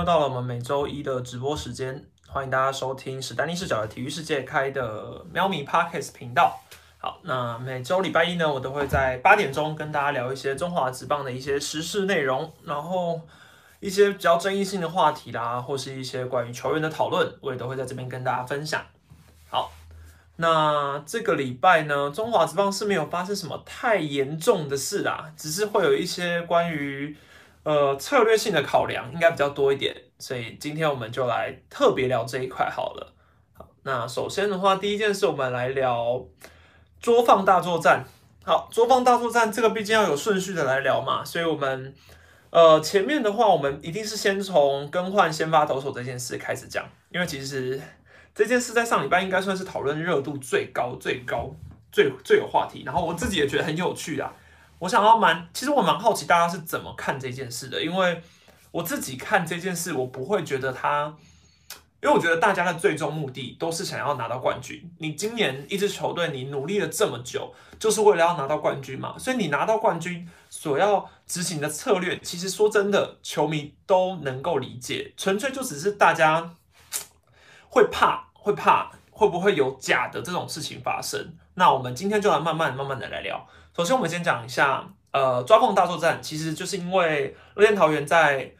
又到了我们每周一的直播时间，欢迎大家收听史丹利视角的体育世界开的喵咪 Parkes 频道。好，那每周礼拜一呢，我都会在八点钟跟大家聊一些中华职棒的一些时事内容，然后一些比较争议性的话题啦，或是一些关于球员的讨论，我也都会在这边跟大家分享。好，那这个礼拜呢，中华职棒是没有发生什么太严重的事啦，只是会有一些关于。呃，策略性的考量应该比较多一点，所以今天我们就来特别聊这一块好了。好，那首先的话，第一件事我们来聊桌放大作战。好，桌放大作战这个毕竟要有顺序的来聊嘛，所以我们呃前面的话，我们一定是先从更换先发投手这件事开始讲，因为其实这件事在上礼拜应该算是讨论热度最高、最高、最最有话题，然后我自己也觉得很有趣啊。我想要蛮，其实我蛮好奇大家是怎么看这件事的，因为我自己看这件事，我不会觉得他，因为我觉得大家的最终目的都是想要拿到冠军。你今年一支球队，你努力了这么久，就是为了要拿到冠军嘛，所以你拿到冠军所要执行的策略，其实说真的，球迷都能够理解，纯粹就只是大家 会怕，会怕会不会有假的这种事情发生。那我们今天就来慢慢慢慢的来聊。首先，我们先讲一下，呃，抓凤大作战，其实就是因为乐天桃园在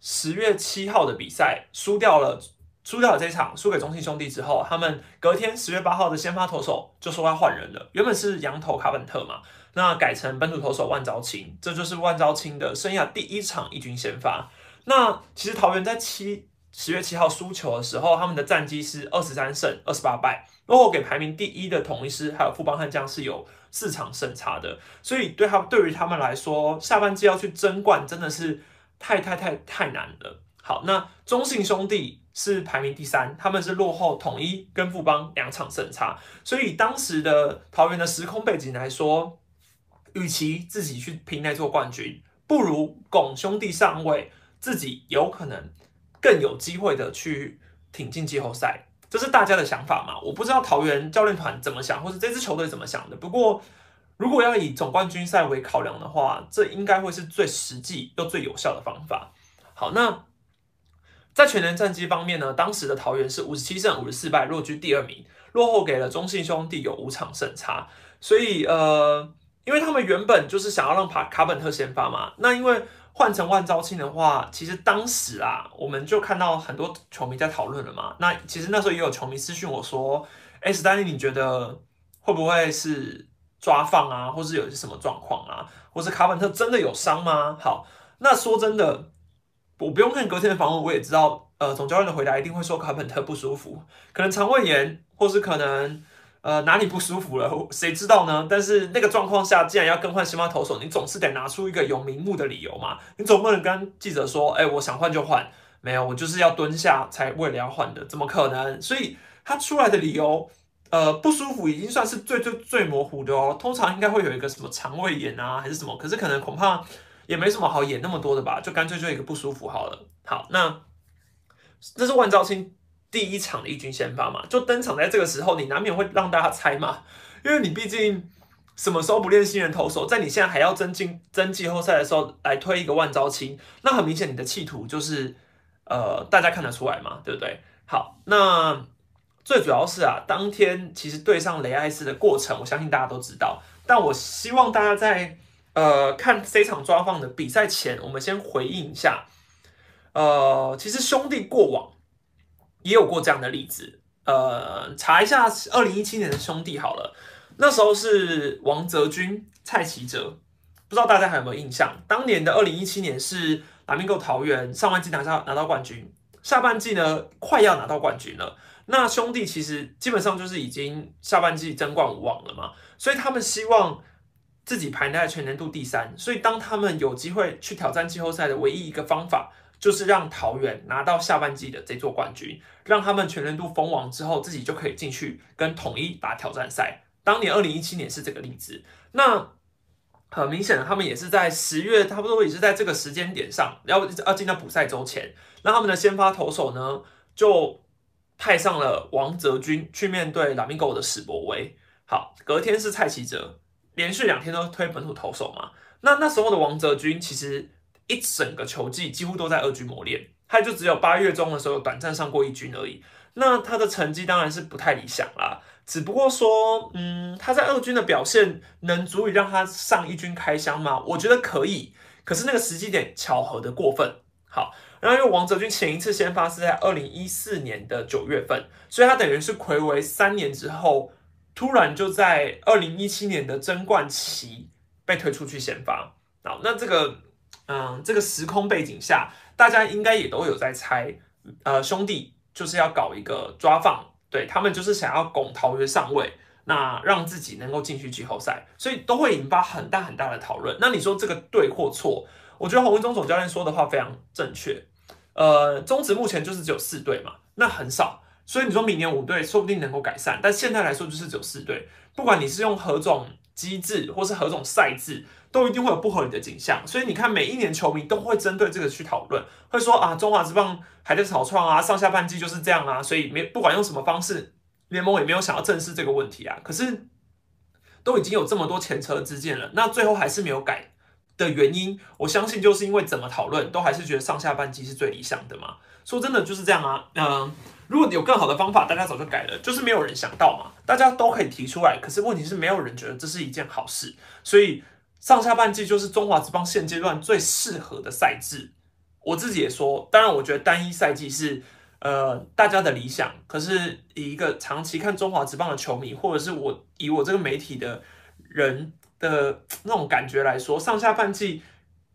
十月七号的比赛输掉了，输掉了这场，输给中信兄弟之后，他们隔天十月八号的先发投手就说要换人了，原本是羊头卡本特嘛，那改成本土投手万昭清，这就是万昭清的生涯第一场一军先发。那其实桃园在七十月七号输球的时候，他们的战绩是二十三胜二十八败，落后给排名第一的统一师还有富邦悍将是有。四场胜差的，所以对他对于他们来说，下半季要去争冠真的是太太太太难了。好，那中信兄弟是排名第三，他们是落后统一跟富邦两场胜差，所以当时的桃园的时空背景来说，与其自己去拼那座冠军，不如拱兄弟上位，自己有可能更有机会的去挺进季后赛。这是大家的想法嘛？我不知道桃园教练团怎么想，或者这支球队怎么想的。不过，如果要以总冠军赛为考量的话，这应该会是最实际又最有效的方法。好，那在全年战绩方面呢？当时的桃园是五十七胜五十四败，落居第二名，落后给了中信兄弟有五场胜差。所以，呃，因为他们原本就是想要让卡卡本特先发嘛，那因为。换成万昭庆的话，其实当时啊，我们就看到很多球迷在讨论了嘛。那其实那时候也有球迷私讯我说：“哎，史丹利，你觉得会不会是抓放啊，或是有些什么状况啊，或是卡本特真的有伤吗？”好，那说真的，我不用看隔天的访问，我也知道，呃，总教练的回答一定会说卡本特不舒服，可能肠胃炎，或是可能。呃，哪里不舒服了？谁知道呢？但是那个状况下，既然要更换先发投手，你总是得拿出一个有名目的理由嘛。你总不能跟记者说：“哎，我想换就换。”没有，我就是要蹲下才为了要换的，怎么可能？所以他出来的理由，呃，不舒服已经算是最最最模糊的哦。通常应该会有一个什么肠胃炎啊，还是什么？可是可能恐怕也没什么好演那么多的吧，就干脆就一个不舒服好了。好，那这是万兆清。第一场的一军先发嘛，就登场在这个时候，你难免会让大家猜嘛，因为你毕竟什么时候不练新人投手，在你现在还要争进争季后赛的时候来推一个万招青，那很明显你的企图就是呃大家看得出来嘛，对不对？好，那最主要是啊，当天其实对上雷艾斯的过程，我相信大家都知道，但我希望大家在呃看这场抓放的比赛前，我们先回应一下，呃，其实兄弟过往。也有过这样的例子，呃，查一下二零一七年的兄弟好了，那时候是王泽军、蔡奇哲，不知道大家还有没有印象？当年的二零一七年是南明狗桃园上半季拿下拿到冠军，下半季呢快要拿到冠军了。那兄弟其实基本上就是已经下半季争冠无望了嘛，所以他们希望自己排在全年度第三，所以当他们有机会去挑战季后赛的唯一一个方法。就是让桃园拿到下半季的这座冠军，让他们全年度封王之后，自己就可以进去跟统一打挑战赛。当年二零一七年是这个例子。那很明显的，他们也是在十月，差不多也是在这个时间点上，要要进到补赛周前，那他们的先发投手呢，就派上了王泽军去面对拉米狗的史博威。好，隔天是蔡奇哲，连续两天都推本土投手嘛。那那时候的王泽军其实。一整个球季几乎都在二军磨练，他就只有八月中的时候短暂上过一军而已。那他的成绩当然是不太理想啦。只不过说，嗯，他在二军的表现能足以让他上一军开箱吗？我觉得可以。可是那个时机点巧合的过分。好，然后因为王泽君前一次先发是在二零一四年的九月份，所以他等于是暌违三年之后，突然就在二零一七年的争冠期被推出去先发。好，那这个，嗯，这个时空背景下，大家应该也都有在猜，呃，兄弟就是要搞一个抓放，对他们就是想要拱桃园上位，那让自己能够进去季后赛，所以都会引发很大很大的讨论。那你说这个对或错？我觉得洪文忠总教练说的话非常正确。呃，中职目前就是只有四队嘛，那很少，所以你说明年五队说不定能够改善，但现在来说就是只有四队。不管你是用何种机制或是何种赛制，都一定会有不合理的景象。所以你看，每一年球迷都会针对这个去讨论，会说啊，中华之棒还在草创啊，上下半季就是这样啊，所以没不管用什么方式，联盟也没有想要正视这个问题啊。可是都已经有这么多前车之鉴了，那最后还是没有改。的原因，我相信就是因为怎么讨论都还是觉得上下半季是最理想的嘛。说真的就是这样啊。嗯，如果有更好的方法，大家早就改了，就是没有人想到嘛。大家都可以提出来，可是问题是没有人觉得这是一件好事。所以上下半季就是中华职棒现阶段最适合的赛制。我自己也说，当然我觉得单一赛季是呃大家的理想，可是以一个长期看中华职棒的球迷，或者是我以我这个媒体的人。的那种感觉来说，上下半季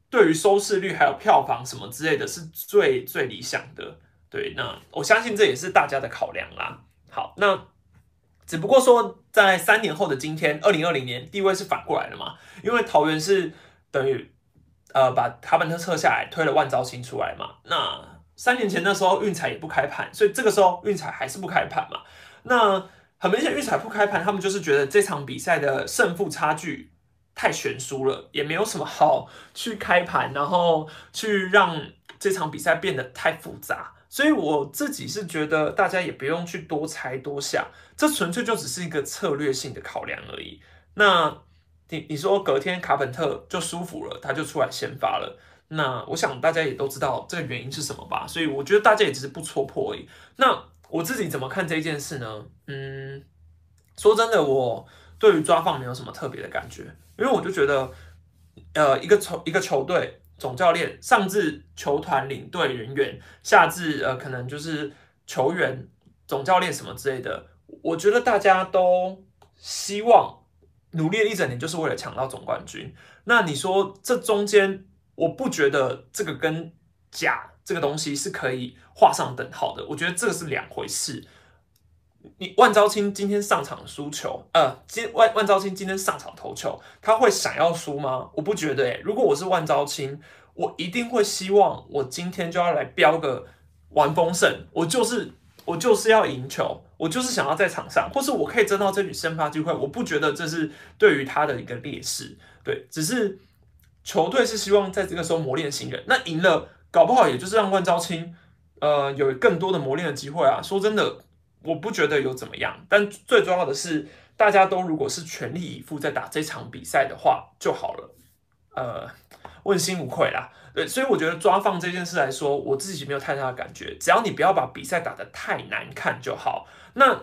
对于收视率还有票房什么之类的是最最理想的。对，那我相信这也是大家的考量啦。好，那只不过说在三年后的今天，二零二零年地位是反过来了嘛？因为桃园是等于呃把卡本特撤下来，推了万兆星出来嘛。那三年前那时候运彩也不开盘，所以这个时候运彩还是不开盘嘛。那很明显运彩不开盘，他们就是觉得这场比赛的胜负差距。太悬殊了，也没有什么好去开盘，然后去让这场比赛变得太复杂。所以我自己是觉得，大家也不用去多猜多想，这纯粹就只是一个策略性的考量而已。那你你说隔天卡本特就舒服了，他就出来先发了。那我想大家也都知道这个原因是什么吧？所以我觉得大家也只是不戳破而已。那我自己怎么看这件事呢？嗯，说真的，我对于抓放没有什么特别的感觉。因为我就觉得，呃，一个球一个球队总教练，上至球团领队人员，下至呃，可能就是球员总教练什么之类的，我觉得大家都希望努力了一整年，就是为了抢到总冠军。那你说这中间，我不觉得这个跟假这个东西是可以画上等号的，我觉得这个是两回事。你万昭清今天上场输球，呃，今万万昭清今天上场投球，他会想要输吗？我不觉得诶，如果我是万昭清，我一定会希望我今天就要来飙个完封胜，我就是我就是要赢球，我就是想要在场上，或是我可以争到这笔先发机会。我不觉得这是对于他的一个劣势，对，只是球队是希望在这个时候磨练新人，那赢了，搞不好也就是让万昭清，呃，有更多的磨练的机会啊。说真的。我不觉得有怎么样，但最重要的是，大家都如果是全力以赴在打这场比赛的话就好了，呃，问心无愧啦。对，所以我觉得抓放这件事来说，我自己没有太大的感觉，只要你不要把比赛打得太难看就好。那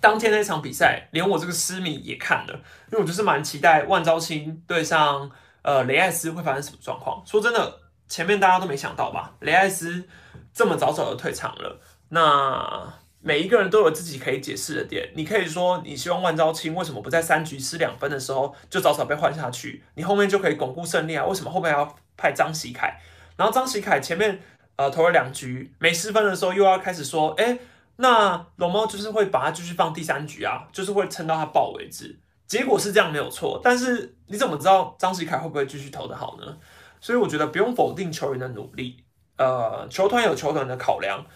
当天那场比赛，连我这个私迷也看了，因为我就是蛮期待万昭清对上呃雷艾斯会发生什么状况。说真的，前面大家都没想到吧，雷艾斯这么早早就退场了，那。每一个人都有自己可以解释的点。你可以说，你希望万昭清为什么不在三局失两分的时候就早早被换下去？你后面就可以巩固胜利啊？为什么后面要派张喜凯？然后张喜凯前面呃投了两局没失分的时候，又要开始说，哎，那龙猫就是会把他继续放第三局啊，就是会撑到他爆为止。结果是这样没有错，但是你怎么知道张喜凯会不会继续投的好呢？所以我觉得不用否定球员的努力，呃，球团有球团的考量。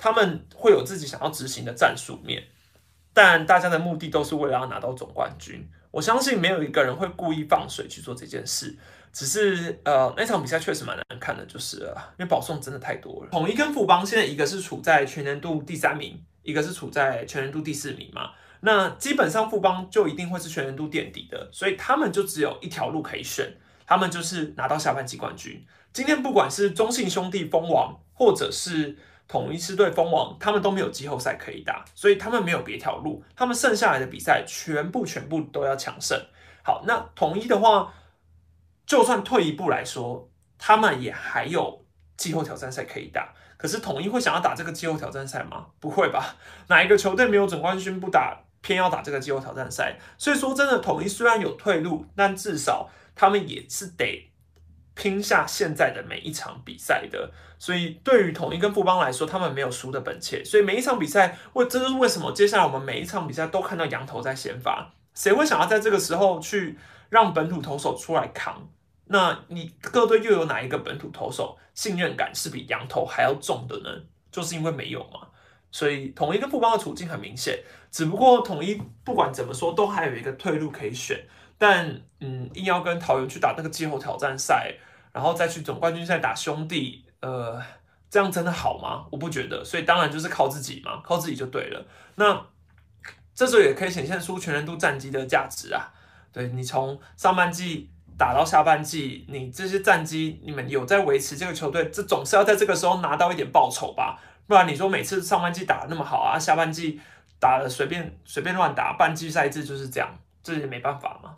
他们会有自己想要执行的战术面，但大家的目的都是为了要拿到总冠军。我相信没有一个人会故意放水去做这件事，只是呃那场比赛确实蛮难看的，就是了，因为保送真的太多了。统一跟富邦现在一个是处在全年度第三名，一个是处在全年度第四名嘛，那基本上富邦就一定会是全年度垫底的，所以他们就只有一条路可以选。他们就是拿到下半季冠军。今天不管是中信兄弟封王，或者是统一狮队蜂王，他们都没有季后赛可以打，所以他们没有别条路，他们剩下来的比赛全部全部都要强胜。好，那统一的话，就算退一步来说，他们也还有季后挑战赛可以打。可是统一会想要打这个季后挑战赛吗？不会吧？哪一个球队没有总冠军不打，偏要打这个季后挑战赛？所以说真的，统一虽然有退路，但至少他们也是得拼下现在的每一场比赛的。所以对于统一跟富邦来说，他们没有输的本钱。所以每一场比赛，为这就是为什么接下来我们每一场比赛都看到羊头在先发。谁会想要在这个时候去让本土投手出来扛？那你各队又有哪一个本土投手信任感是比羊头还要重的呢？就是因为没有嘛。所以统一跟富邦的处境很明显，只不过统一不管怎么说都还有一个退路可以选。但嗯，硬要跟桃园去打那个季后挑战赛，然后再去总冠军赛打兄弟，呃，这样真的好吗？我不觉得。所以当然就是靠自己嘛，靠自己就对了。那这时候也可以显现出全人度战绩的价值啊。对你从上半季。打到下半季，你这些战绩，你们有在维持这个球队，这总是要在这个时候拿到一点报酬吧？不然你说每次上半季打的那么好啊，下半季打的随便随便乱打，半季赛制就是这样，这也没办法嘛。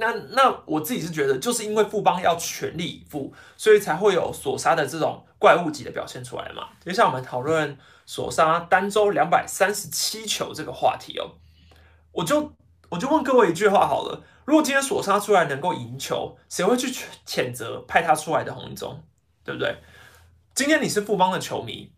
那那我自己是觉得，就是因为富邦要全力以赴，所以才会有索杀的这种怪物级的表现出来嘛。接下来我们讨论索杀单周两百三十七球这个话题哦，我就我就问各位一句话好了。如果今天索杀出来能够赢球，谁会去谴责派他出来的洪一中，对不对？今天你是富邦的球迷，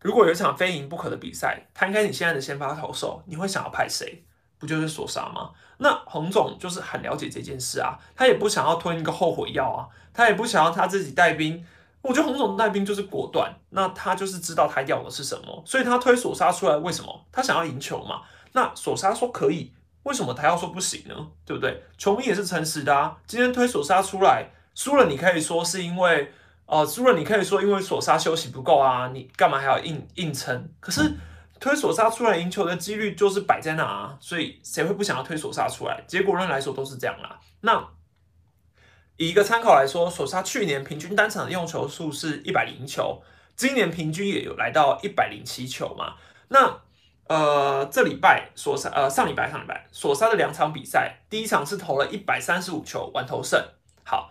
如果有一场非赢不可的比赛，摊开你现在的先发投手，你会想要派谁？不就是索杀吗？那洪总就是很了解这件事啊，他也不想要吞一个后悔药啊，他也不想要他自己带兵。我觉得洪总带兵就是果断，那他就是知道他要的是什么，所以他推索杀出来，为什么？他想要赢球嘛。那索杀说可以。为什么他要说不行呢？对不对？球迷也是诚实的啊。今天推索杀出来输了，你可以说是因为呃输了，你可以说因为索杀休息不够啊。你干嘛还要硬硬撑？可是推索杀出来赢球的几率就是摆在那啊。所以谁会不想要推索杀出来？结果论来说都是这样啦。那以一个参考来说，索杀去年平均单场的用球数是一百零球，今年平均也有来到一百零七球嘛。那呃，这礼拜索杀，呃，上礼拜上礼拜索杀的两场比赛，第一场是投了一百三十五球，完投胜。好，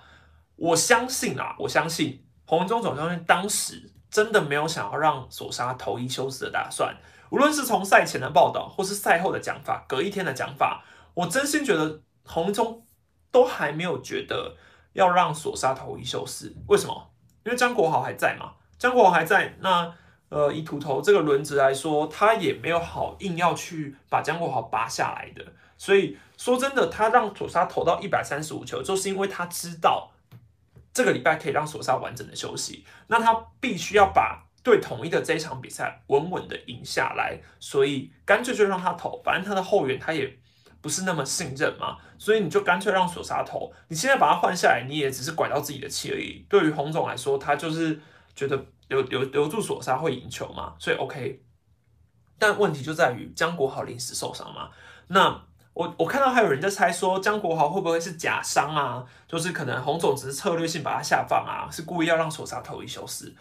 我相信啊，我相信洪中总教练当时真的没有想要让索萨投一休四的打算。无论是从赛前的报道，或是赛后的讲法，隔一天的讲法，我真心觉得洪中都还没有觉得要让索杀投一休四。为什么？因为张国豪还在嘛，张国豪还在那。呃，以土头这个轮子来说，他也没有好硬要去把张国豪拔下来的。所以说真的，他让索沙投到一百三十五球，就是因为他知道这个礼拜可以让索沙完整的休息。那他必须要把对统一的这一场比赛稳稳的赢下来，所以干脆就让他投。反正他的后援他也不是那么信任嘛，所以你就干脆让索沙投。你现在把他换下来，你也只是拐到自己的气而已。对于洪总来说，他就是觉得。留留留住索沙会赢球嘛？所以 OK，但问题就在于江国豪临时受伤嘛？那我我看到还有人在猜说江国豪会不会是假伤啊？就是可能洪总只是策略性把他下放啊，是故意要让索沙投一休四。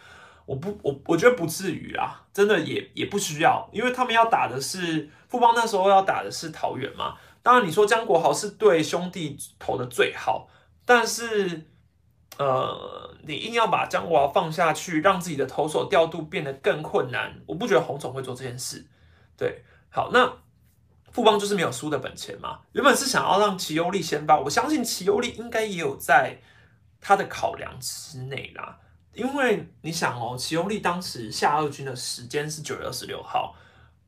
我不我我觉得不至于啊，真的也也不需要，因为他们要打的是富邦那时候要打的是桃园嘛。当然你说江国豪是对兄弟投的最好，但是。呃，你硬要把江国豪放下去，让自己的投手调度变得更困难，我不觉得洪总会做这件事。对，好，那富邦就是没有输的本钱嘛。原本是想要让齐优利先发，我相信齐优利应该也有在他的考量之内啦。因为你想哦，齐优利当时下二军的时间是九月二十六号，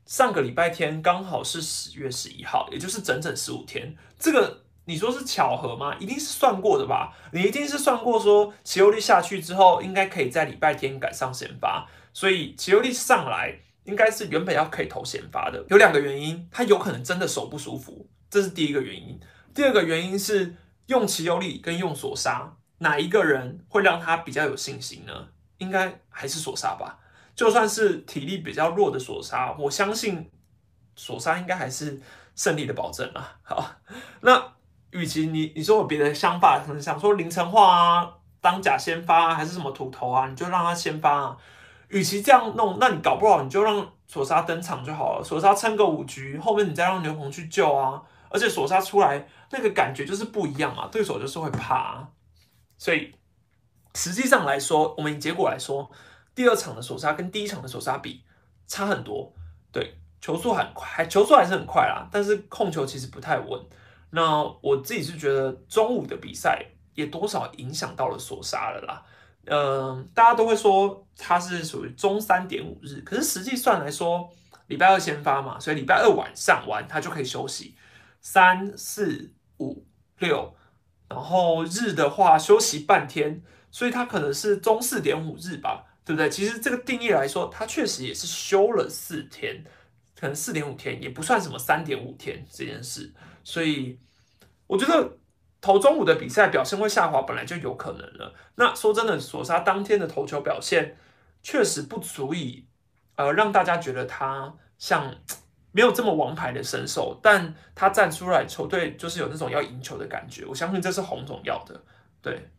上个礼拜天刚好是十月十一号，也就是整整十五天，这个。你说是巧合吗？一定是算过的吧？你一定是算过说，齐欧利下去之后，应该可以在礼拜天赶上先发，所以齐欧利上来应该是原本要可以投先发的。有两个原因，他有可能真的手不舒服，这是第一个原因。第二个原因是用齐欧利跟用索杀，哪一个人会让他比较有信心呢？应该还是索沙吧。就算是体力比较弱的索沙，我相信索沙应该还是胜利的保证啊。好，那。与其你你说有别的想法，可能想说林晨化啊当假先发还是什么土头啊，你就让他先发啊。与其这样弄，那你搞不好你就让索沙登场就好了，索沙撑个五局，后面你再让牛棚去救啊。而且索沙出来那个感觉就是不一样啊，对手就是会怕。所以实际上来说，我们以结果来说，第二场的首杀跟第一场的首杀比差很多。对，球速很快，球速还是很快啦，但是控球其实不太稳。那我自己是觉得中午的比赛也多少影响到了索沙了啦。嗯，大家都会说它是属于中三点五日，可是实际算来说，礼拜二先发嘛，所以礼拜二晚上完他就可以休息。三四五六，然后日的话休息半天，所以它可能是中四点五日吧，对不对？其实这个定义来说，它确实也是休了四天，可能四点五天也不算什么三点五天这件事。所以我觉得投中午的比赛表现会下滑，本来就有可能了。那说真的，索沙当天的投球表现确实不足以呃让大家觉得他像。没有这么王牌的身手，但他站出来，球队就是有那种要赢球的感觉。我相信这是洪总要的。对，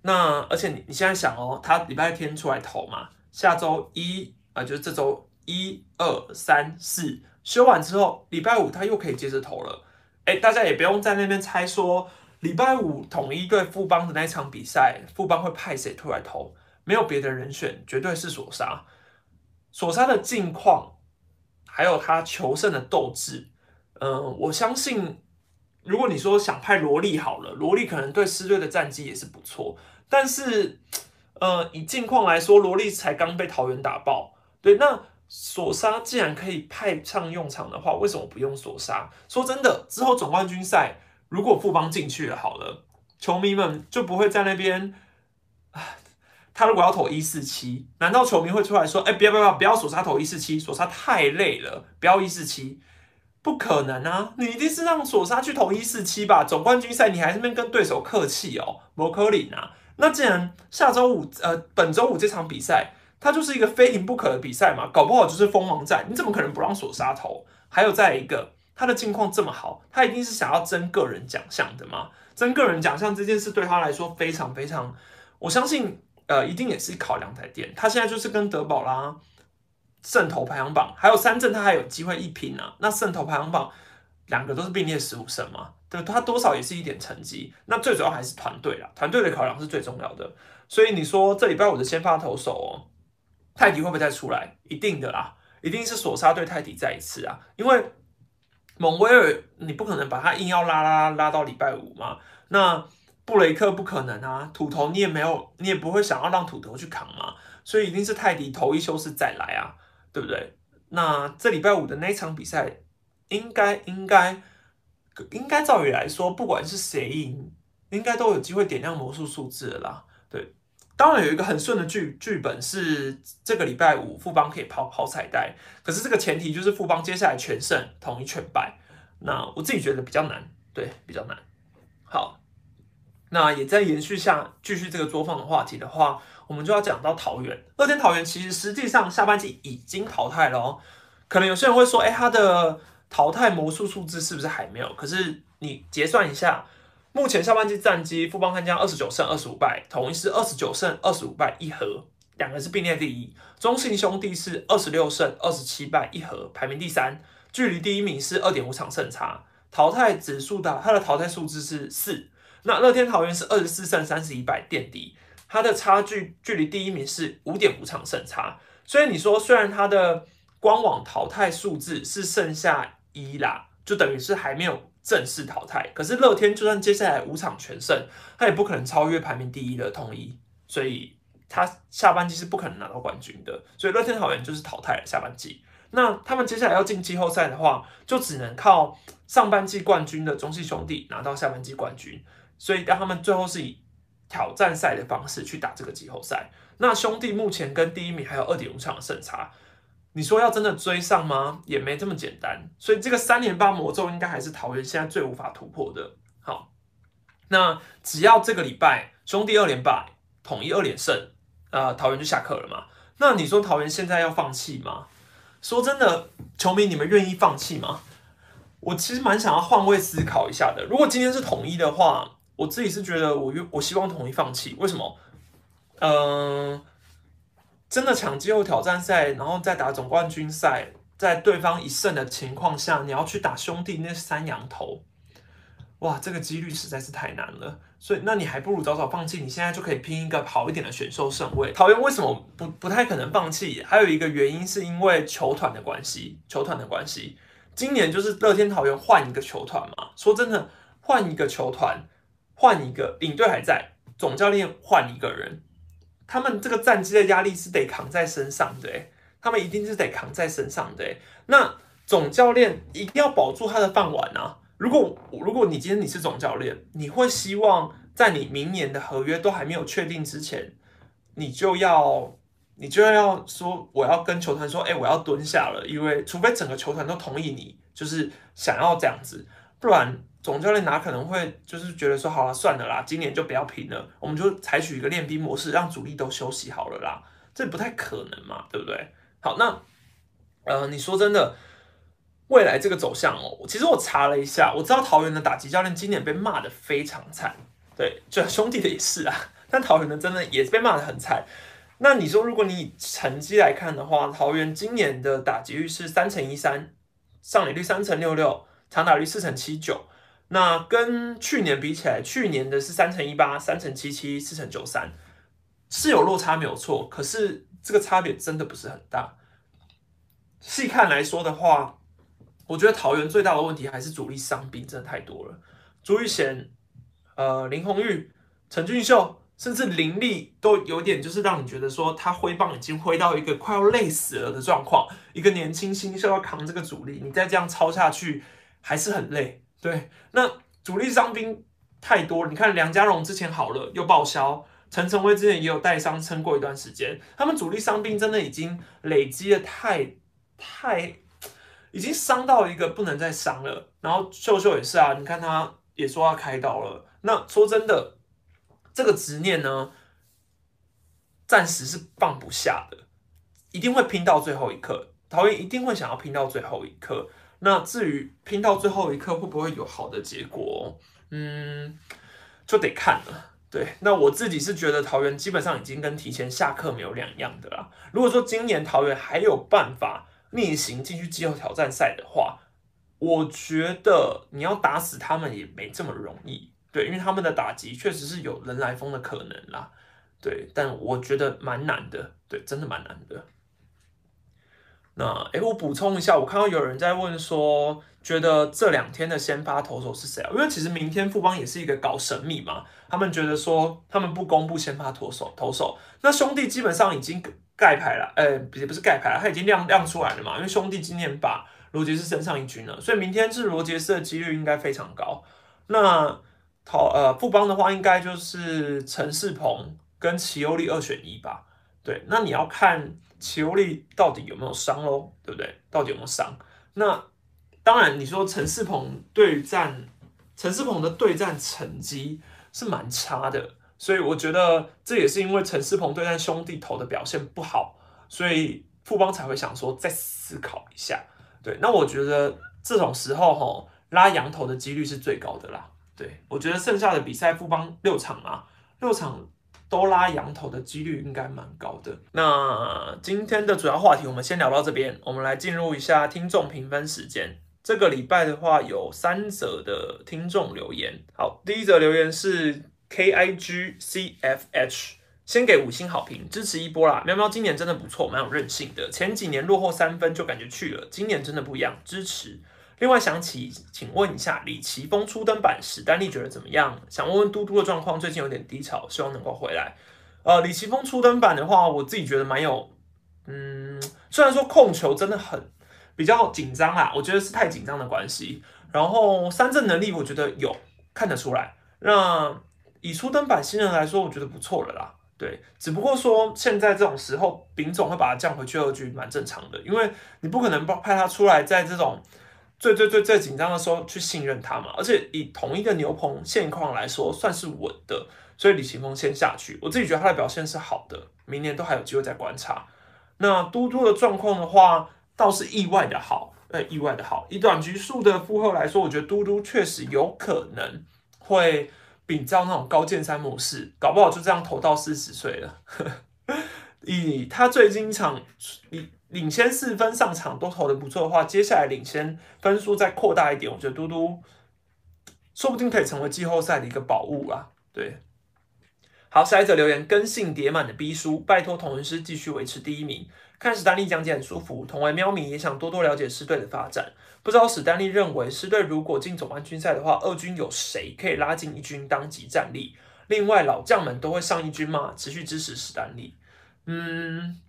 那而且你你现在想哦，他礼拜天出来投嘛，下周一啊，就是这周一二三四休完之后，礼拜五他又可以接着投了。哎，大家也不用在那边猜说礼拜五统一对富邦的那场比赛，富邦会派谁出来投？没有别的人选，绝对是索沙。索沙的近况。还有他求胜的斗志，嗯，我相信，如果你说想派罗莉好了，罗莉可能对狮队的战绩也是不错，但是，呃，以近况来说，罗莉才刚被桃园打爆，对，那索沙既然可以派上用场的话，为什么不用索沙？说真的，之后总冠军赛如果富邦进去了好了，球迷们就不会在那边，他如果要投一四七，难道球迷会出来说：“哎，不要不要不要，索沙投一四七，索沙太累了，不要一四七。”不可能啊！你一定是让索沙去投一四七吧？总冠军赛你还是边跟对手客气哦，摩科林啊。那既然下周五呃本周五这场比赛，它就是一个非赢不可的比赛嘛，搞不好就是锋芒战，你怎么可能不让索沙投？还有再一个，他的境况这么好，他一定是想要争个人奖项的嘛？争个人奖项这件事对他来说非常非常，我相信。呃，一定也是考两台电。他现在就是跟德宝啦，胜投排行榜还有三镇，他还有机会一拼啊。那胜投排行榜两个都是并列十五胜嘛，对，他多少也是一点成绩。那最主要还是团队啦，团队的考量是最重要的。所以你说这礼拜五的先发投手哦，泰迪会不会再出来？一定的啦，一定是索沙对泰迪再一次啊。因为蒙威尔你不可能把他硬要拉拉拉到礼拜五嘛。那布雷克不可能啊，土头你也没有，你也不会想要让土头去扛嘛，所以一定是泰迪头一休是再来啊，对不对？那这礼拜五的那场比赛，应该应该应该照理来说，不管是谁赢，应该都有机会点亮魔术数字啦。对，当然有一个很顺的剧剧本是这个礼拜五富邦可以跑跑彩带，可是这个前提就是富邦接下来全胜，统一全败。那我自己觉得比较难，对，比较难。好。那也在延续下继续这个作坊的话题的话，我们就要讲到桃园。乐天桃园其实实际上下半季已经淘汰了哦。可能有些人会说，哎，他的淘汰魔术数字是不是还没有？可是你结算一下，目前下半季战绩，富邦悍将二十九胜二十五败，统一是二十九胜二十五败一和，两个是并列第一。中信兄弟是二十六胜二十七败一和，排名第三，距离第一名是二点五场胜差。淘汰指数的它的淘汰数字是四。那乐天桃园是二十四胜三十一败垫底，它的差距距离第一名是五点五场胜差，所以你说虽然它的官网淘汰数字是剩下一啦，就等于是还没有正式淘汰，可是乐天就算接下来五场全胜，他也不可能超越排名第一的统一，所以他下半季是不可能拿到冠军的，所以乐天桃园就是淘汰了下半季。那他们接下来要进季后赛的话，就只能靠上半季冠军的中信兄弟拿到下半季冠军。所以让他们最后是以挑战赛的方式去打这个季后赛。那兄弟目前跟第一名还有二点五场的胜差，你说要真的追上吗？也没这么简单。所以这个三连霸魔咒应该还是桃园现在最无法突破的。好，那只要这个礼拜兄弟二连败，统一二连胜，呃，桃园就下课了嘛？那你说桃园现在要放弃吗？说真的，球迷你们愿意放弃吗？我其实蛮想要换位思考一下的。如果今天是统一的话，我自己是觉得我我希望统一放弃。为什么？嗯，真的抢季后挑战赛，然后再打总冠军赛，在对方一胜的情况下，你要去打兄弟那三羊头，哇，这个几率实在是太难了。所以，那你还不如早早放弃，你现在就可以拼一个好一点的选秀胜位。桃园为什么不不太可能放弃？还有一个原因是因为球团的关系，球团的关系。今年就是乐天桃园换一个球团嘛。说真的，换一个球团，换一个领队还在，总教练换一个人，他们这个战绩的压力是得扛在身上的，他们一定是得扛在身上的。那总教练一定要保住他的饭碗啊。如果如果你今天你是总教练，你会希望在你明年的合约都还没有确定之前，你就要你就要说我要跟球团说，哎，我要蹲下了，因为除非整个球团都同意你，就是想要这样子，不然总教练哪可能会就是觉得说好了算了啦，今年就不要拼了，我们就采取一个练兵模式，让主力都休息好了啦，这不太可能嘛，对不对？好，那呃，你说真的。未来这个走向哦，其实我查了一下，我知道桃园的打击教练今年被骂的非常惨，对，就兄弟的也是啊，但桃园的真的也是被骂的很惨。那你说，如果你以成绩来看的话，桃园今年的打击率是三乘一三，上垒率三乘六六，长打率四乘七九，那跟去年比起来，去年的是三乘一八，三乘七七，四乘九三，是有落差没有错，可是这个差别真的不是很大。细看来说的话。我觉得桃园最大的问题还是主力伤兵真的太多了，朱玉贤、呃林红玉、陈俊秀，甚至林立都有点就是让你觉得说他挥棒已经挥到一个快要累死了的状况。一个年轻新秀要扛这个主力，你再这样抄下去还是很累。对，那主力伤兵太多了，你看梁家荣之前好了又报销，陈晨威之前也有带伤撑过一段时间，他们主力伤兵真的已经累积的太太。已经伤到一个不能再伤了，然后秀秀也是啊，你看他也说要开刀了。那说真的，这个执念呢，暂时是放不下的，一定会拼到最后一刻。桃园一定会想要拼到最后一刻。那至于拼到最后一刻会不会有好的结果，嗯，就得看了。对，那我自己是觉得桃园基本上已经跟提前下课没有两样的啦。如果说今年桃园还有办法。逆行进去季后挑战赛的话，我觉得你要打死他们也没这么容易，对，因为他们的打击确实是有人来疯的可能啦，对，但我觉得蛮难的，对，真的蛮难的。那，哎，我补充一下，我看到有人在问说，觉得这两天的先发投手是谁啊？因为其实明天富邦也是一个搞神秘嘛，他们觉得说他们不公布先发投手，投手，那兄弟基本上已经。盖牌了，呃，也不是盖牌了，他已经亮亮出来了嘛。因为兄弟今年把罗杰斯升上一军了，所以明天是罗杰斯的几率应该非常高。那投呃富邦的话，应该就是陈世鹏跟齐欧利二选一吧。对，那你要看齐欧利到底有没有伤喽，对不对？到底有没有伤？那当然，你说陈世鹏对战陈世鹏的对战成绩是蛮差的。所以我觉得这也是因为陈世鹏对战兄弟头的表现不好，所以富邦才会想说再思考一下。对，那我觉得这种时候哈拉羊头的几率是最高的啦。对我觉得剩下的比赛富邦六场啊，六场都拉羊头的几率应该蛮高的。那今天的主要话题我们先聊到这边，我们来进入一下听众评分时间。这个礼拜的话有三则的听众留言。好，第一则留言是。K I G C F H，先给五星好评，支持一波啦！喵喵今年真的不错，蛮有韧性的。前几年落后三分就感觉去了，今年真的不一样，支持。另外想起，请问一下李奇峰初登板时，丹利觉得怎么样？想问问嘟嘟的状况，最近有点低潮，希望能够回来。呃，李奇峰初登板的话，我自己觉得蛮有，嗯，虽然说控球真的很比较紧张啊，我觉得是太紧张的关系。然后三振能力，我觉得有看得出来。那以初登板新人来说，我觉得不错了啦。对，只不过说现在这种时候，丙总会把他降回去二局，蛮正常的。因为你不可能派他出来，在这种最最最最紧张的时候去信任他嘛。而且以同一个牛棚现况来说，算是稳的。所以李奇峰先下去，我自己觉得他的表现是好的，明年都还有机会再观察。那嘟嘟的状况的话，倒是意外的好。呃意外的好。以短局数的负荷来说，我觉得嘟嘟确实有可能会比较那种高见山模式，搞不好就这样投到四十岁了。以他最近场领领先四分上场都投的不错的话，接下来领先分数再扩大一点，我觉得嘟嘟说不定可以成为季后赛的一个宝物啊。对，好，下一则留言，跟性叠满的 B 书，拜托同文师继续维持第一名。看史丹利讲解很舒服，同为喵迷也想多多了解狮队的发展。不知道史丹利认为狮队如果进总冠军赛的话，二军有谁可以拉进一军当即战力？另外老将们都会上一军吗？持续支持史丹利。嗯，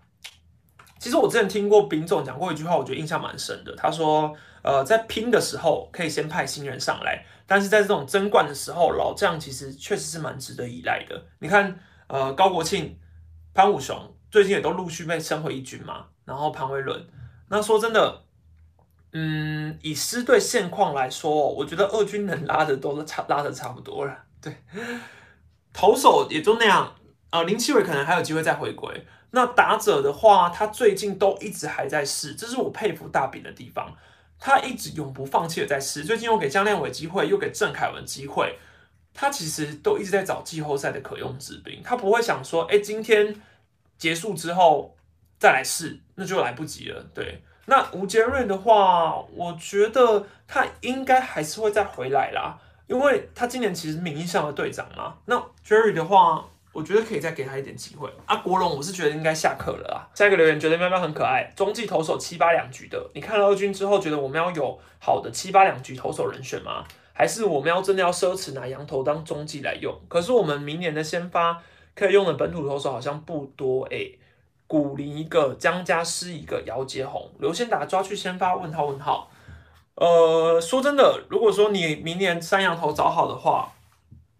其实我之前听过丙总讲过一句话，我觉得印象蛮深的。他说，呃，在拼的时候可以先派新人上来，但是在这种争冠的时候，老将其实确实是蛮值得依赖的。你看，呃，高国庆、潘武雄最近也都陆续被升回一军嘛，然后潘威伦，那说真的，嗯，以师队现况来说，我觉得二军能拉的都差拉的差不多了。对，投手也就那样。呃，林奇伟可能还有机会再回归。那打者的话，他最近都一直还在试，这是我佩服大饼的地方。他一直永不放弃的在试。最近又给江亮伟机会，又给郑凯文机会，他其实都一直在找季后赛的可用之兵。他不会想说，哎，今天结束之后再来试，那就来不及了。对，那吴杰瑞的话，我觉得他应该还是会再回来啦，因为他今年其实名义上的队长嘛。那 Jerry 的话。我觉得可以再给他一点机会啊！国龙，我是觉得应该下课了啊。下一个留言觉得喵喵很可爱，中继投手七八两局的。你看了二军之后，觉得我喵有好的七八两局投手人选吗？还是我喵真的要奢侈拿羊头当中继来用？可是我们明年的先发可以用的本土投手好像不多诶。古林一个，江家师一个，姚杰宏、刘先达抓去先发？问号问号。呃，说真的，如果说你明年三羊头找好的话，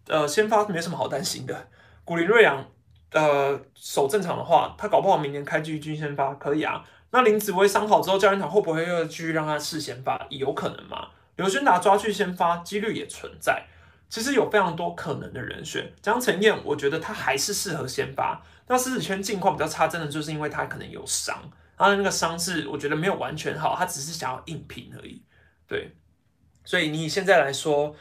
呃，先发没什么好担心的。古林瑞阳，呃，守正常的话，他搞不好明年开局军先发可以啊。那林子威伤好之后，教练团会不会又继续让他试先发？有可能嘛？刘轩达抓去先发几率也存在。其实有非常多可能的人选。江晨燕，我觉得他还是适合先发。那狮子圈近况比较差，真的就是因为他可能有伤，他的那个伤是我觉得没有完全好，他只是想要硬拼而已。对，所以你现在来说。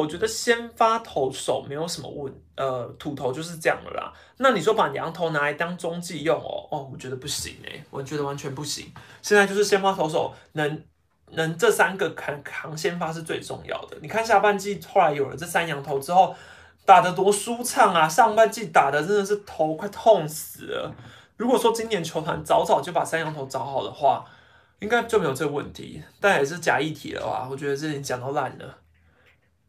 我觉得先发投手没有什么问，呃，土头就是这样了啦。那你说把羊头拿来当中继用哦，哦，我觉得不行哎，我觉得完全不行。现在就是先发投手能能这三个扛扛先发是最重要的。你看下半季后来有了这三羊头之后，打得多舒畅啊！上半季打的真的是头快痛死了。如果说今年球团早早就把三羊头找好的话，应该就没有这个问题。但也是假议题了啊，我觉得这里讲到烂了。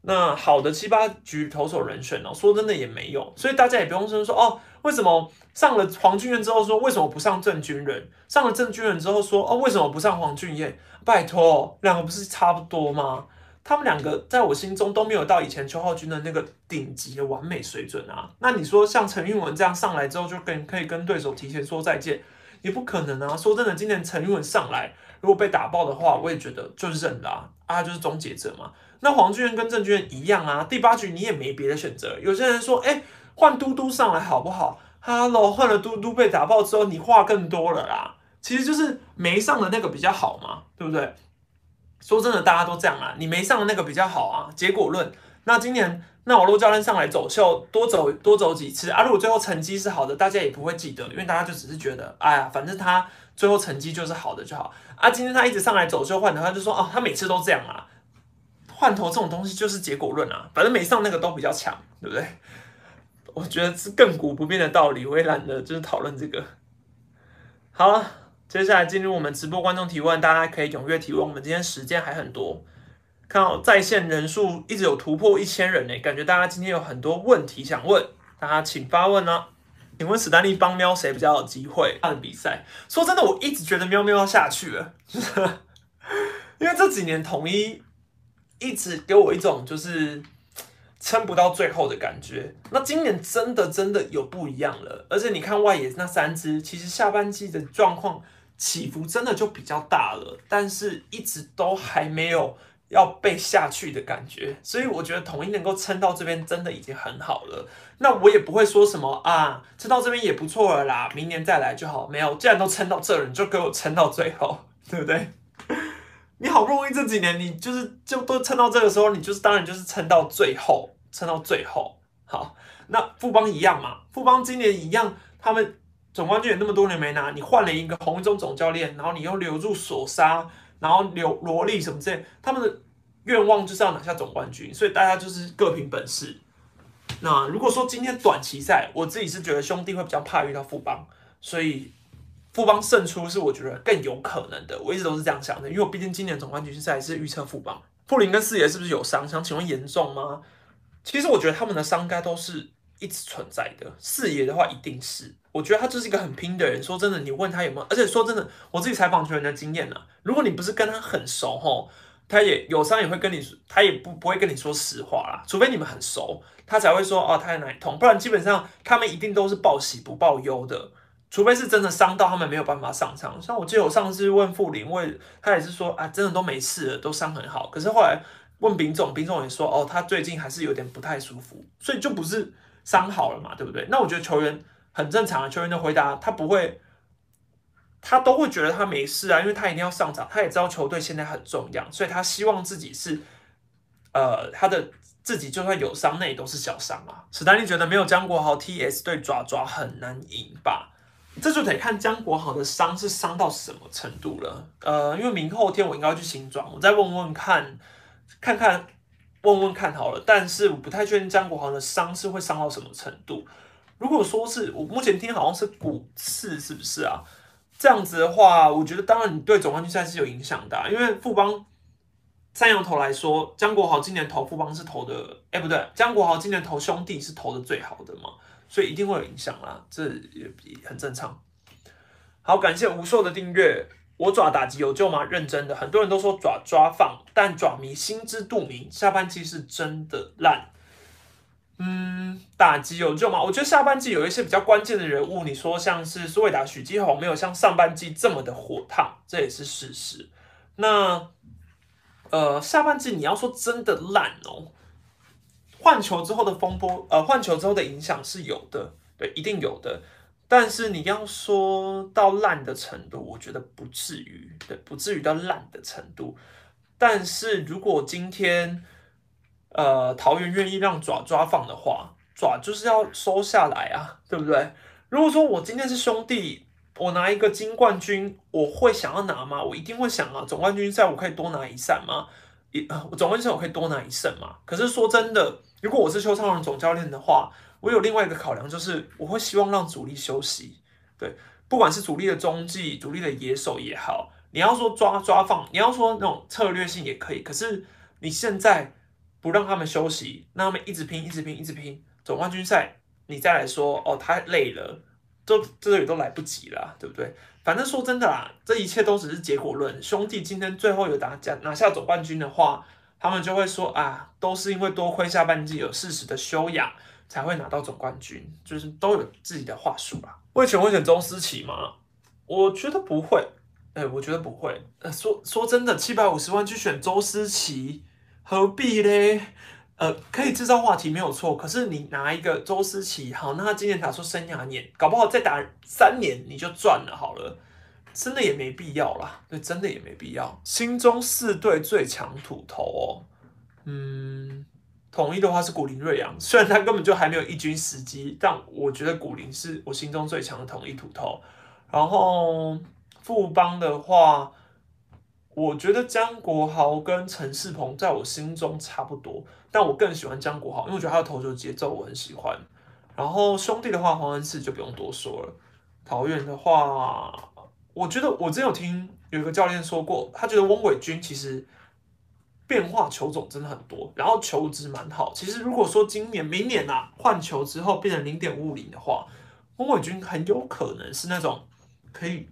那好的七八局投手人选哦，说真的也没有，所以大家也不用说说哦，为什么上了黄俊彦之后说为什么不上郑军人？上了郑军人之后说哦，为什么不上黄俊彦？拜托，两个不是差不多吗？他们两个在我心中都没有到以前邱浩军的那个顶级的完美水准啊。那你说像陈韵文这样上来之后就跟可以跟对手提前说再见，也不可能啊。说真的，今年陈韵文上来如果被打爆的话，我也觉得就认了啊，就是终结者嘛。那黄俊彦跟郑俊彦一样啊，第八局你也没别的选择。有些人说，哎，换嘟嘟上来好不好？Hello，换了嘟嘟被打爆之后，你话更多了啦。其实就是没上的那个比较好嘛，对不对？说真的，大家都这样啊，你没上的那个比较好啊。结果论，那今年那我陆教练上来走秀，多走多走几次啊。如果最后成绩是好的，大家也不会记得，因为大家就只是觉得，哎呀，反正他最后成绩就是好的就好啊。今天他一直上来走秀换的话，就说哦，他每次都这样啊。换头这种东西就是结果论啊，反正没上那个都比较强，对不对？我觉得是亘古不变的道理，我也懒得就是讨论这个。好了，接下来进入我们直播观众提问，大家可以踊跃提问。我们今天时间还很多，看到在线人数一直有突破一千人呢，感觉大家今天有很多问题想问，大家请发问呢。请问史丹利帮喵谁比较有机会？他的比赛，说真的，我一直觉得喵喵要下去了，因为这几年统一。一直给我一种就是撑不到最后的感觉。那今年真的真的有不一样了，而且你看外野那三支，其实下半季的状况起伏真的就比较大了，但是一直都还没有要被下去的感觉。所以我觉得统一能够撑到这边，真的已经很好了。那我也不会说什么啊，撑到这边也不错了啦，明年再来就好。没有，既然都撑到这了，你就给我撑到最后，对不对？你好不容易这几年你就是就都撑到这个时候，你就是当然就是撑到最后，撑到最后。好，那富邦一样嘛，富邦今年一样，他们总冠军也那么多年没拿，你换了一个红中总教练，然后你又留住索沙，然后留罗莉什么之类，他们的愿望就是要拿下总冠军，所以大家就是各凭本事。那如果说今天短期赛，我自己是觉得兄弟会比较怕遇到富邦，所以富邦胜出是我觉得更有可能的。我一直都是这样想的，因为我毕竟今年总冠军赛是预测富邦。布林跟四爷是不是有伤？想请问严重吗？其实我觉得他们的伤该都是一直存在的。四爷的话一定是，我觉得他就是一个很拼的人。说真的，你问他有没有？而且说真的，我自己采访球员的经验呢，如果你不是跟他很熟吼。他也有伤也会跟你，他也不不会跟你说实话啦，除非你们很熟，他才会说哦他在哪痛，不然基本上他们一定都是报喜不报忧的，除非是真的伤到他们没有办法上场。像我记得我上次问傅林，问他也是说啊真的都没事了，都伤很好。可是后来问丙总，丙总也说哦他最近还是有点不太舒服，所以就不是伤好了嘛，对不对？那我觉得球员很正常，球员的回答他不会。他都会觉得他没事啊，因为他一定要上场，他也知道球队现在很重要，所以他希望自己是，呃，他的自己就算有伤，那也都是小伤啊。史丹利觉得没有江国豪 T.S 对爪爪很难赢吧？这就得看江国豪的伤是伤到什么程度了。呃，因为明后天我应该要去新庄，我再问问看，看看问问看好了。但是我不太确定江国豪的伤是会伤到什么程度。如果说是我目前听好像是骨刺，是不是啊？这样子的话，我觉得当然你对总冠军赛是有影响的，因为富邦三羊头来说，江国豪今年投富邦是投的，哎不对，江国豪今年投兄弟是投的最好的嘛，所以一定会有影响啦，这也很正常。好，感谢无数的订阅，我爪打击有救吗？认真的，很多人都说爪抓放，但爪迷心知肚明，下半季是真的烂。嗯，打击有救吗？我觉得下半季有一些比较关键的人物，你说像是苏伟达、许基宏，没有像上半季这么的火烫，这也是事实。那呃，下半季你要说真的烂哦，换球之后的风波，呃，换球之后的影响是有的，对，一定有的。但是你要说到烂的程度，我觉得不至于，对，不至于到烂的程度。但是如果今天，呃，桃园愿意让爪抓放的话，爪就是要收下来啊，对不对？如果说我今天是兄弟，我拿一个金冠军，我会想要拿吗？我一定会想啊，总冠军赛我可以多拿一胜吗？一，我总冠军赛我可以多拿一胜吗？可是说真的，如果我是邱昌荣总教练的话，我有另外一个考量，就是我会希望让主力休息。对，不管是主力的中继、主力的野手也好，你要说抓抓放，你要说那种策略性也可以，可是你现在。不让他们休息，让他们一直拼，一直拼，一直拼。总冠军赛，你再来说哦，他累了，这这也都来不及了，对不对？反正说真的啦，这一切都只是结果论。兄弟今天最后有打下拿下总冠军的话，他们就会说啊，都是因为多亏下半季有适时的休养，才会拿到总冠军，就是都有自己的话术啦。会选会选周思琪吗？我觉得不会，哎，我觉得不会。呃，说说真的，七百五十万去选周思琪。何必嘞？呃，可以制造话题没有错，可是你拿一个周思琪，好，那他今年打出生涯年，搞不好再打三年你就赚了，好了，真的也没必要啦，对，真的也没必要。心中四队最强土头哦，嗯，统一的话是古林瑞阳，虽然他根本就还没有一军时机，但我觉得古林是我心中最强的统一土头。然后富邦的话。我觉得江国豪跟陈世鹏在我心中差不多，但我更喜欢江国豪，因为我觉得他的投球节奏我很喜欢。然后兄弟的话，黄恩赐就不用多说了。桃园的话，我觉得我真有听有一个教练说过，他觉得翁伟军其实变化球种真的很多，然后球质蛮好。其实如果说今年、明年啊换球之后变成零点五零的话，翁伟军很有可能是那种可以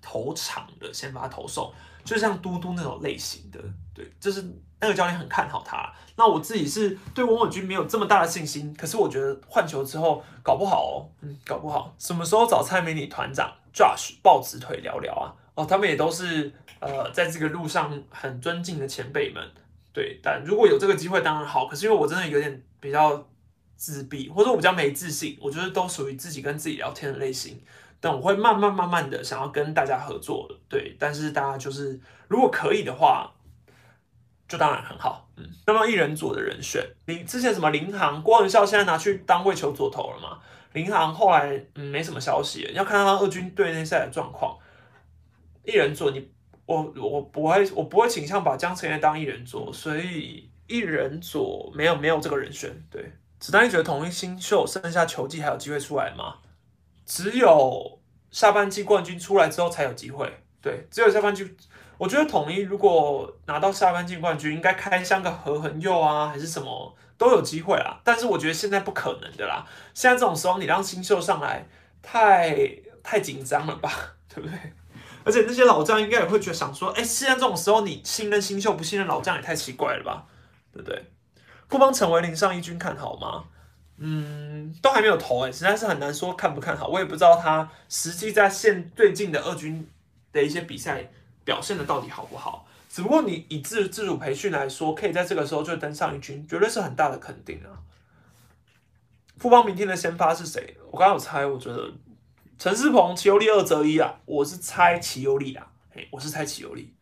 投场的先发投手。就像嘟嘟那种类型的，对，就是那个教练很看好他。那我自己是对翁伟军没有这么大的信心，可是我觉得换球之后搞不好哦，嗯，搞不好。什么时候找蔡美女团长 Josh 抱直腿聊聊啊？哦，他们也都是呃在这个路上很尊敬的前辈们，对。但如果有这个机会当然好，可是因为我真的有点比较自闭，或者我比较没自信，我觉得都属于自己跟自己聊天的类型。但我会慢慢慢慢的想要跟大家合作，对，但是大家就是如果可以的话，就当然很好，嗯。那么一人左的人选，你之前什么林航、郭文孝现在拿去当卫球左投了嘛？林航后来嗯没什么消息，要看他二军队内赛的状况。一人左，你我我不会我不会倾向把江承业当一人左，所以一人左没有没有这个人选，对。子丹，你觉得统一新秀剩下球季还有机会出来吗？只有下半季冠军出来之后才有机会。对，只有下半季。我觉得统一如果拿到下半季冠军，应该开箱个何恒佑啊，还是什么都有机会啊。但是我觉得现在不可能的啦。现在这种时候，你让新秀上来，太太紧张了吧？对不对？而且那些老将应该也会觉得想说，哎，现在这种时候你信任新秀不信任老将也太奇怪了吧？对不对？不帮陈维林上一军看好吗？嗯，都还没有投哎，实在是很难说看不看好。我也不知道他实际在现最近的二军的一些比赛表现的到底好不好。只不过你以自自主培训来说，可以在这个时候就登上一军，绝对是很大的肯定啊。富邦明天的先发是谁？我刚刚有猜，我觉得陈世鹏、齐尤利二择一啊，我是猜齐尤利啊，嘿，我是猜齐尤利。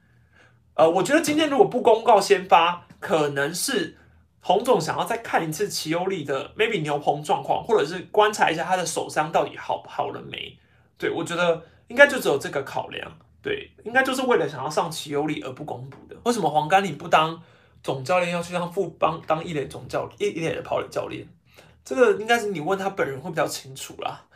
呃，我觉得今天如果不公告先发，可能是。洪总想要再看一次齐欧利的 maybe 牛棚状况，或者是观察一下他的手伤到底好好了没？对我觉得应该就只有这个考量，对，应该就是为了想要上齐欧利而不公布的。为什么黄甘岭不当总教练，要去让副帮当一垒总教一一垒的跑垒教练？这个应该是你问他本人会比较清楚啦。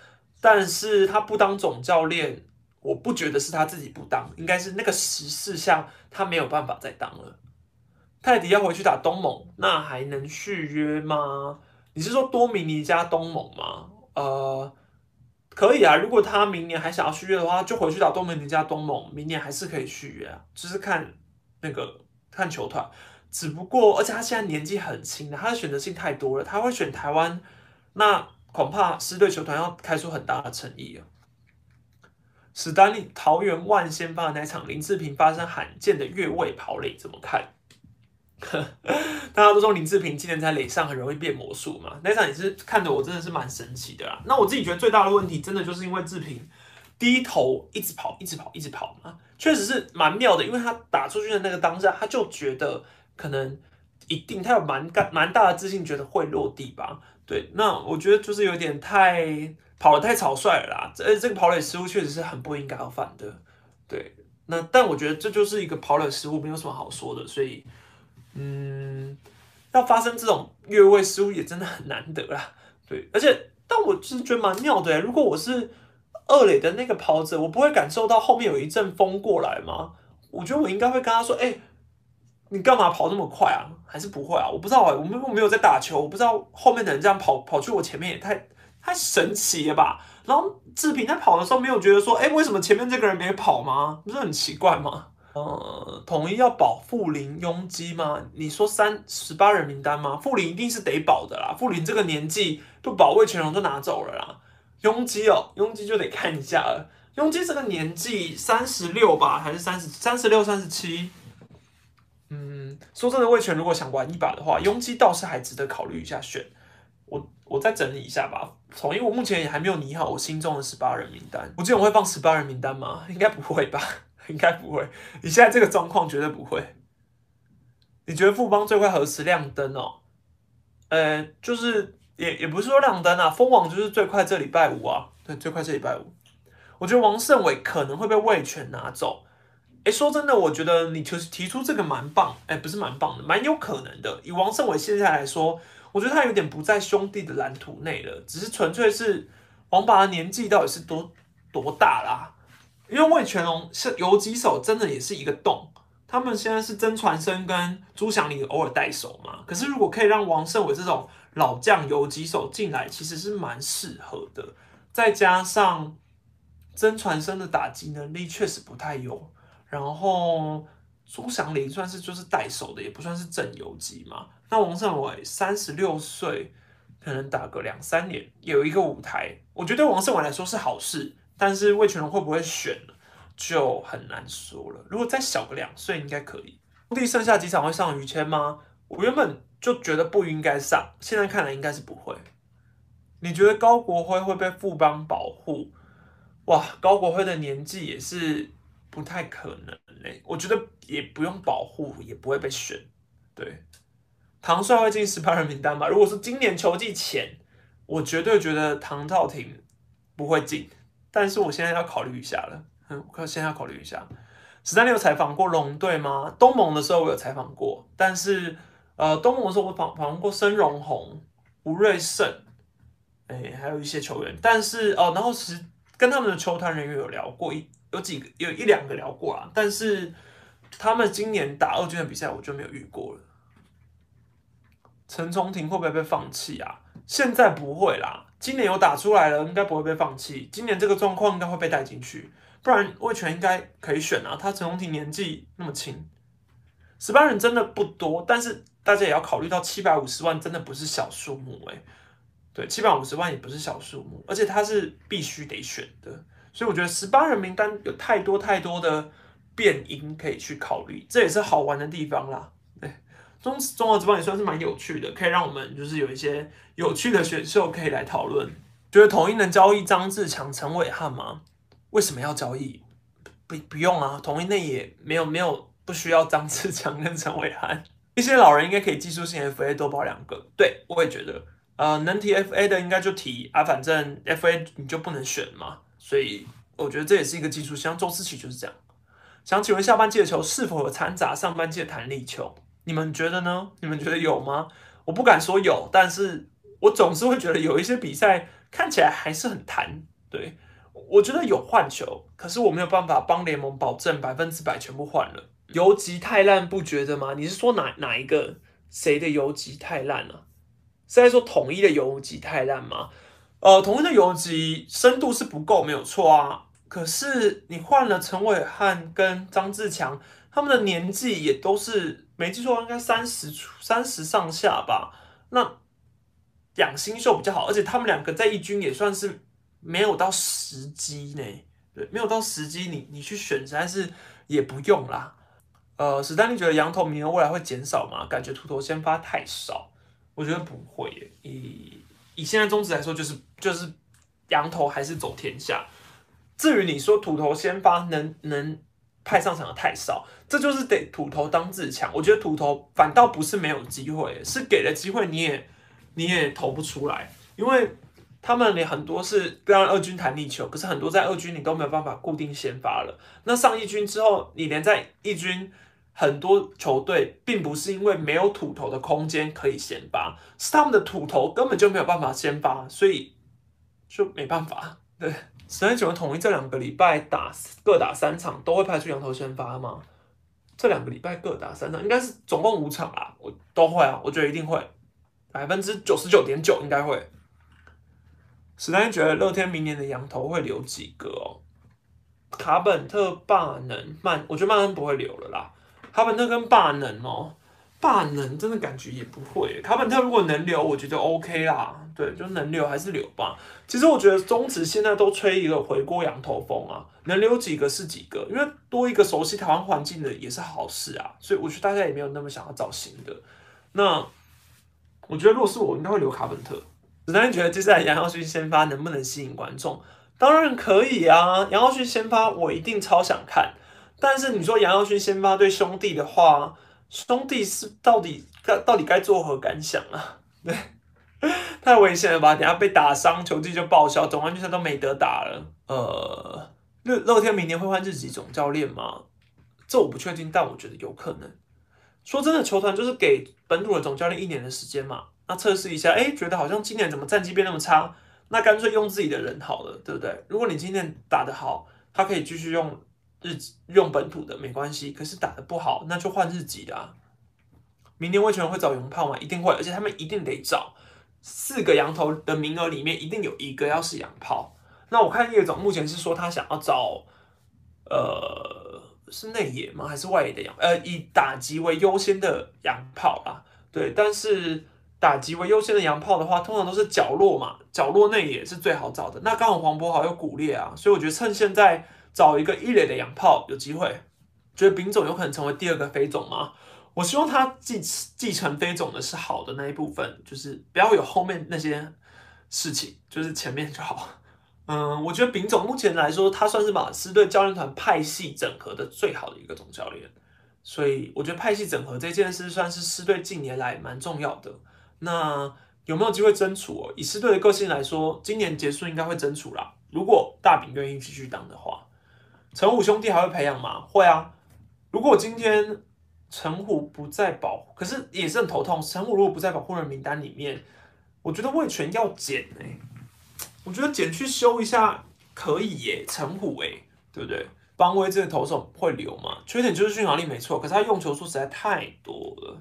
但是他不当总教练，我不觉得是他自己不当，应该是那个时事下他没有办法再当了。泰迪要回去打东盟，那还能续约吗？你是说多米尼加东盟吗？呃，可以啊。如果他明年还想要续约的话，就回去打多米尼加东盟，明年还是可以续约啊。就是看那个看球团，只不过而且他现在年纪很轻的，他的选择性太多了。他会选台湾，那恐怕狮队球团要开出很大的诚意啊。史丹利桃园万先发的那场林志平发生罕见的越位跑垒，怎么看？大家都说林志平今年在垒上很容易变魔术嘛？那场也是看得我真的是蛮神奇的啦。那我自己觉得最大的问题，真的就是因为志平低头一直跑，一直跑，一直跑嘛，确实是蛮妙的。因为他打出去的那个当下，他就觉得可能一定他有蛮干蛮大的自信，觉得会落地吧。对，那我觉得就是有点太跑得太草率了啦。这这个跑垒失误确实是很不应该要犯的。对，那但我觉得这就是一个跑垒失误，没有什么好说的，所以。嗯，要发生这种越位失误也真的很难得啦。对，而且但我是觉得蛮妙的。如果我是二垒的那个跑者，我不会感受到后面有一阵风过来吗？我觉得我应该会跟他说：“哎，你干嘛跑那么快啊？”还是不会啊？我不知道啊，我们我没有在打球，我不知道后面的人这样跑跑去我前面也太太神奇了吧？然后志平在跑的时候没有觉得说：“哎，为什么前面这个人没跑吗？”不是很奇怪吗？呃，统一要保富林拥基吗？你说三十八人名单吗？富林一定是得保的啦。富林这个年纪不保卫全荣都拿走了啦。拥基哦，拥基就得看一下了。拥基这个年纪三十六吧，还是三十三十六、三十七？嗯，说真的，魏权如果想玩一把的话，拥基倒是还值得考虑一下选。我我再整理一下吧。统一我目前也还没有拟好我心中的十八人名单。我记得我会放十八人名单吗？应该不会吧。应该不会，你现在这个状况绝对不会。你觉得富邦最快何时亮灯哦？呃，就是也也不是说亮灯啊，封网就是最快这礼拜五啊，对，最快这礼拜五。我觉得王胜伟可能会被魏权拿走。哎，说真的，我觉得你提提出这个蛮棒，哎，不是蛮棒的，蛮有可能的。以王胜伟现在来说，我觉得他有点不在兄弟的蓝图内了，只是纯粹是王拔的年纪到底是多多大啦？因为魏全龙是游击手，真的也是一个洞。他们现在是曾传生跟朱祥林偶尔带手嘛。可是如果可以让王胜伟这种老将游击手进来，其实是蛮适合的。再加上曾传生的打击能力确实不太有，然后朱祥林算是就是带手的，也不算是正游击嘛。那王胜伟三十六岁，可能打个两三年，有一个舞台，我觉得对王胜伟来说是好事。但是魏全龙会不会选呢就很难说了。如果再小个两岁，应该可以。兄弟剩下几场会上于谦吗？我原本就觉得不应该上，现在看来应该是不会。你觉得高国辉会被富邦保护？哇，高国辉的年纪也是不太可能嘞，我觉得也不用保护，也不会被选。对，唐帅会进十八人名单吗？如果是今年球季前，我绝对觉得唐兆廷不会进，但是我现在要考虑一下了，嗯，我现在要考虑一下。史丹利有采访过龙队吗？东盟的时候我有采访过，但是呃，东盟的时候我访访问过申荣宏、吴瑞胜，哎，还有一些球员，但是哦，然后其实。跟他们的球团人员有聊过一有几个有一两个聊过啊，但是他们今年打二军的比赛我就没有遇过了。陈崇廷会不会被放弃啊？现在不会啦，今年有打出来了，应该不会被放弃。今年这个状况应该会被带进去，不然魏权应该可以选啊。他陈崇廷年纪那么轻，十八人真的不多，但是大家也要考虑到七百五十万真的不是小数目哎。对，七百五十万也不是小数目，而且他是必须得选的，所以我觉得十八人名单有太多太多的变因可以去考虑，这也是好玩的地方啦。中中华之邦也算是蛮有趣的，可以让我们就是有一些有趣的选秀可以来讨论。觉得统一能交易张志强、陈伟汉吗？为什么要交易？不不用啊，统一内也没有没有不需要张志强跟陈伟汉，一些老人应该可以技术性 FA 多包两个。对，我也觉得。呃，能提 FA 的应该就提啊，反正 FA 你就不能选嘛，所以我觉得这也是一个技术。像周思齐就是这样。想请问下半季的球是否有掺杂上半季的弹力球？你们觉得呢？你们觉得有吗？我不敢说有，但是我总是会觉得有一些比赛看起来还是很弹。对我觉得有换球，可是我没有办法帮联盟保证百分之百全部换了。游击太烂，不觉得吗？你是说哪哪一个谁的游击太烂了？是在说统一的游击太烂吗？呃，统一的游击深度是不够，没有错啊。可是你换了陈伟汉跟张志强，他们的年纪也都是没记错应该三十出三十上下吧。那养新秀比较好，而且他们两个在一军也算是没有到时机呢。对，没有到时机，你你去选实在是也不用啦。呃，史丹利觉得羊头名额未来会减少吗？感觉秃头先发太少。我觉得不会耶，以以现在宗旨来说，就是就是羊头还是走天下。至于你说土头先发能能派上场的太少，这就是得土头当自强。我觉得土头反倒不是没有机会，是给了机会你也你也投不出来，因为他们连很多是不让二军弹力球，可是很多在二军你都没有办法固定先发了。那上一军之后，你连在一军。很多球队并不是因为没有土头的空间可以先发，是他们的土头根本就没有办法先发，所以就没办法。对，十三九的统一这两个礼拜打各打三场，都会派出羊头先发吗？这两个礼拜各打三场，应该是总共五场啦，我都会啊，我觉得一定会，百分之九十九点九应该会。十三觉得乐天明年的羊头会留几个哦？卡本特、霸能、曼，我觉得曼恩不会留了啦。卡本特跟霸能哦，霸能真的感觉也不会。卡本特如果能留，我觉得 OK 啦，对，就能留还是留吧。其实我觉得中职现在都吹一个回锅羊头风啊，能留几个是几个，因为多一个熟悉台湾环境的也是好事啊。所以我觉得大家也没有那么想要找新的。那我觉得如果是我，应该会留卡本特。子丹觉得接下来杨耀勋先发能不能吸引观众？当然可以啊，杨耀勋先发我一定超想看。但是你说杨耀勋先发对兄弟的话，兄弟是到底该到底该作何感想啊？对，太危险了吧！等下被打伤，球技就报销，总冠军赛都没得打了。呃，乐乐天明年会换日籍总教练吗？这我不确定，但我觉得有可能。说真的，球团就是给本土的总教练一年的时间嘛，那测试一下，哎，觉得好像今年怎么战绩变那么差，那干脆用自己的人好了，对不对？如果你今年打得好，他可以继续用。日用本土的没关系，可是打得不好，那就换日籍的啊。明年魏权会找洋炮吗？一定会，而且他们一定得找四个羊头的名额里面，一定有一个要是洋炮。那我看叶总目前是说他想要找，呃，是内野吗？还是外野的洋？呃，以打击为优先的洋炮啊。对，但是打击为优先的洋炮的话，通常都是角落嘛，角落内野是最好找的。那刚好黄渤豪有骨裂啊，所以我觉得趁现在。找一个一垒的洋炮有机会，觉得丙总有可能成为第二个飞总吗？我希望他继继承飞总的是好的那一部分，就是不要有后面那些事情，就是前面就好。嗯，我觉得丙总目前来说，他算是把狮队教练团派系整合的最好的一个总教练，所以我觉得派系整合这件事算是师队近年来蛮重要的。那有没有机会争储？以狮队的个性来说，今年结束应该会争储啦。如果大饼愿意继续当的话，陈虎兄弟还会培养吗？会啊。如果今天陈虎不在保，可是也是很头痛。陈虎如果不在保护人名单里面，我觉得魏权要减哎，我觉得减去修一下可以耶。陈虎哎，对不对？邦威这个投手会留吗？缺点就是续航力没错，可是他用球数实在太多了。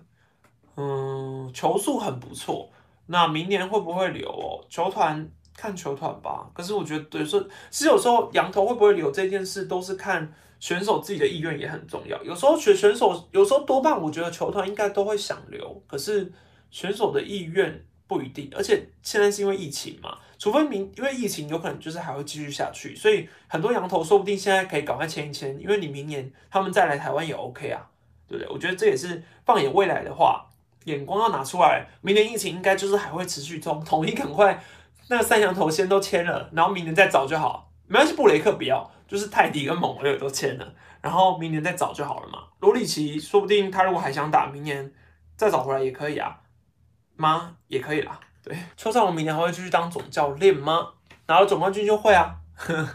嗯，球速很不错。那明年会不会留哦？球团看球团吧。可是我觉得，有时候其实有时候羊头会不会留这件事，都是看。选手自己的意愿也很重要，有时候选选手，有时候多半我觉得球团应该都会想留，可是选手的意愿不一定，而且现在是因为疫情嘛，除非明因为疫情有可能就是还会继续下去，所以很多羊头说不定现在可以赶快签一签，因为你明年他们再来台湾也 OK 啊，对不对？我觉得这也是放眼未来的话，眼光要拿出来，明年疫情应该就是还会持续中，统一赶快那三羊头先都签了，然后明年再找就好，没关系，布雷克不要。就是泰迪跟蒙威尔都签了，然后明年再找就好了嘛。罗里奇说不定他如果还想打，明年再找回来也可以啊，吗？也可以啦。对，邱少龙明年还会继续当总教练吗？拿了总冠军就会啊，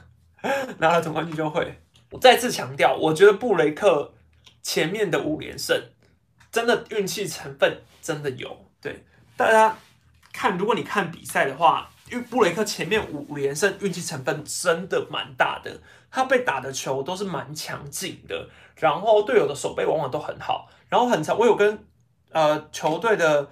拿了总冠军就会。我再次强调，我觉得布雷克前面的五连胜真的运气成分真的有。对，大家看，如果你看比赛的话。因为布雷克前面五连胜运气成分真的蛮大的，他被打的球都是蛮强劲的，然后队友的手背往往都很好，然后很长。我有跟呃球队的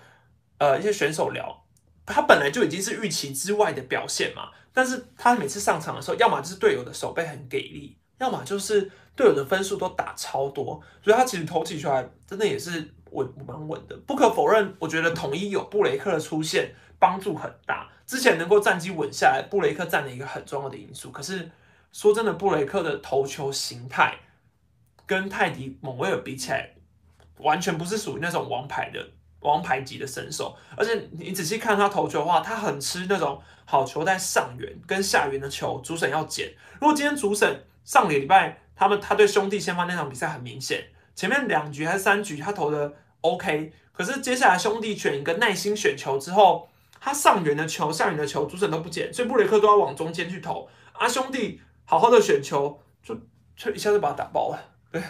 呃一些选手聊，他本来就已经是预期之外的表现嘛，但是他每次上场的时候，要么就是队友的手背很给力，要么就是队友的分数都打超多，所以他其实投起球来真的也是稳蛮稳的。不可否认，我觉得统一有布雷克的出现帮助很大。之前能够战绩稳下来，布雷克占了一个很重要的因素。可是说真的，布雷克的投球形态跟泰迪蒙威尔比起来，完全不是属于那种王牌的王牌级的身手。而且你仔细看他投球的话，他很吃那种好球在上缘跟下缘的球，主审要捡。如果今天主审上个礼拜他们他对兄弟先发那场比赛很明显，前面两局还是三局他投的 OK，可是接下来兄弟选一个耐心选球之后。他上缘的球、下缘的球，主审都不捡，所以布雷克都要往中间去投。啊，兄弟，好好的选球，就就一下子把他打爆了。对，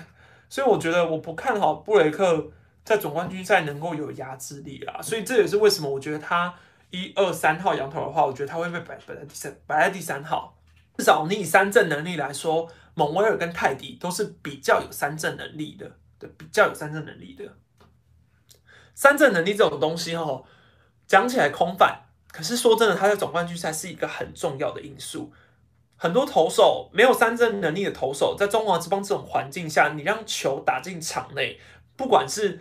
所以我觉得我不看好布雷克在总冠军赛能够有压制力啊。所以这也是为什么我觉得他一二三号羊头的话，我觉得他会被摆摆在第三，摆在第三号。至少你以三振能力来说，蒙威尔跟泰迪都是比较有三振能力的，对，比较有三振能力的。三振能力这种东西，哈。讲起来空泛，可是说真的，他在总冠军赛是一个很重要的因素。很多投手没有三振能力的投手，在中华之邦这种环境下，你让球打进场内，不管是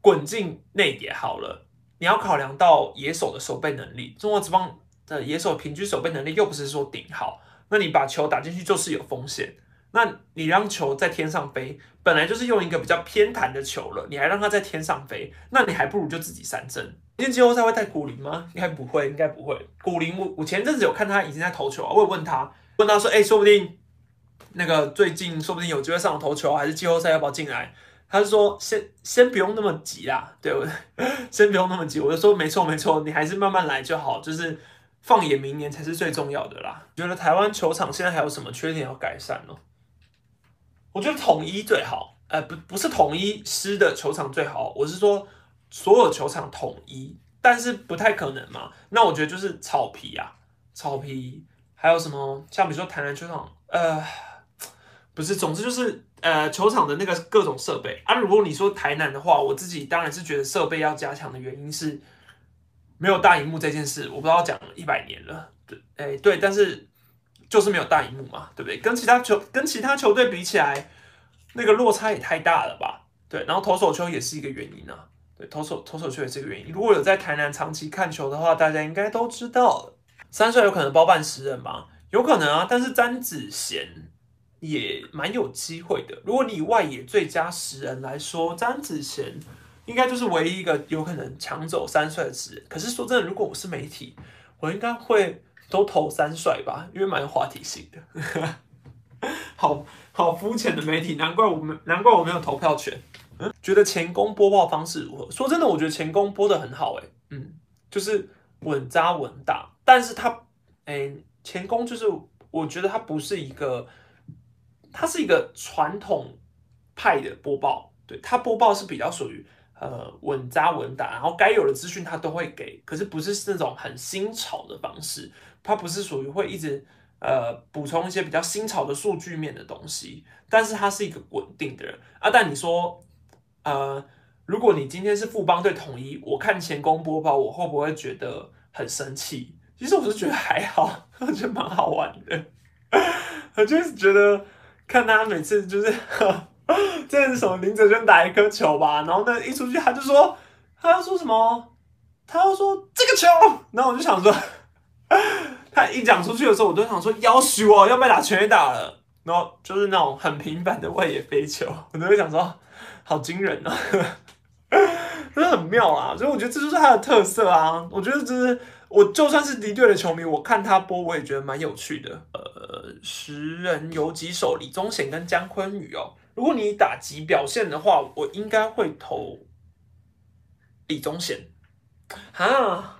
滚进内也好了，你要考量到野手的守备能力。中华之邦的野手平均守备能力又不是说顶好，那你把球打进去就是有风险。那你让球在天上飞，本来就是用一个比较偏弹的球了，你还让它在天上飞，那你还不如就自己三振。今天季后赛会带古林吗？应该不会，应该不会。古林，我我前阵子有看他已经在投球啊，我有问他，问他说，哎，说不定那个最近说不定有机会上头球，还是季后赛要不要进来？他就说，先先不用那么急啦，对不对？先不用那么急。我就说，没错没错，你还是慢慢来就好，就是放眼明年才是最重要的啦。觉得台湾球场现在还有什么缺点要改善呢？我觉得统一最好，呃，不不是统一师的球场最好，我是说所有球场统一，但是不太可能嘛。那我觉得就是草皮啊，草皮，还有什么像比如说台南球场，呃，不是，总之就是呃球场的那个各种设备啊。如果你说台南的话，我自己当然是觉得设备要加强的原因是没有大荧幕这件事，我不知道讲了一百年了，对，哎对，但是。就是没有大荧幕嘛，对不对？跟其他球跟其他球队比起来，那个落差也太大了吧？对，然后投手球也是一个原因啊。对，投手投手球也是一个原因。如果有在台南长期看球的话，大家应该都知道，三帅有可能包办十人吗？有可能啊。但是詹子贤也蛮有机会的。如果你以外野最佳十人来说，詹子贤应该就是唯一一个有可能抢走三帅的十人。可是说真的，如果我是媒体，我应该会。都投三帅吧，因为蛮有话题性的。好好肤浅的媒体，难怪我们难怪我没有投票权。嗯，觉得前攻播报方式如何？说真的，我觉得前攻播的很好，哎，嗯，就是稳扎稳打。但是他，哎，前攻就是我觉得他不是一个，他是一个传统派的播报，对他播报是比较属于呃稳扎稳打，然后该有的资讯他都会给，可是不是那种很新潮的方式，他不是属于会一直。呃，补充一些比较新潮的数据面的东西，但是他是一个稳定的人啊。但你说，呃，如果你今天是富邦队统一，我看前攻播报，我会不会觉得很生气？其实我是觉得还好，我觉得蛮好玩的。我就是觉得看他每次就是，这是什么林哲轩打一颗球吧，然后呢一出去他就说，他要说什么？他要说这个球，然后我就想说。他一讲出去的时候，我都想说要许哦，要被打全垒打了。然后就是那种很平凡的外野飞球，我都会想说好惊人啊，真的很妙啊。所以我觉得这就是他的特色啊。我觉得就是我就算是敌对的球迷，我看他播我也觉得蛮有趣的。呃，十人有几手李宗贤跟姜昆宇哦。如果你打击表现的话，我应该会投李宗贤啊。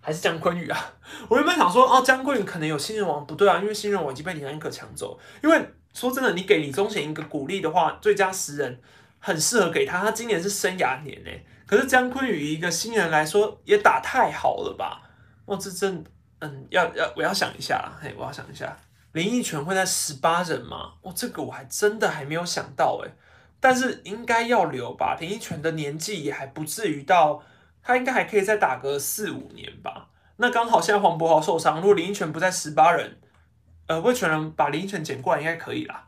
还是姜昆宇啊！我原本想说，哦，姜昆宇可能有新人王，不对啊，因为新人王已经被李安可抢走。因为说真的，你给李宗贤一个鼓励的话，最佳十人很适合给他。他今年是生涯年诶，可是姜昆宇一个新人来说，也打太好了吧？哇，这真，嗯，要要我要想一下，嘿，我要想一下，林奕泉会在十八人吗？哦，这个我还真的还没有想到诶，但是应该要留吧？林奕泉的年纪也还不至于到。他应该还可以再打个四五年吧。那刚好现在黄博豪受伤，如果林依泉不在十八人，呃，魏全人把林依泉捡过来应该可以啦。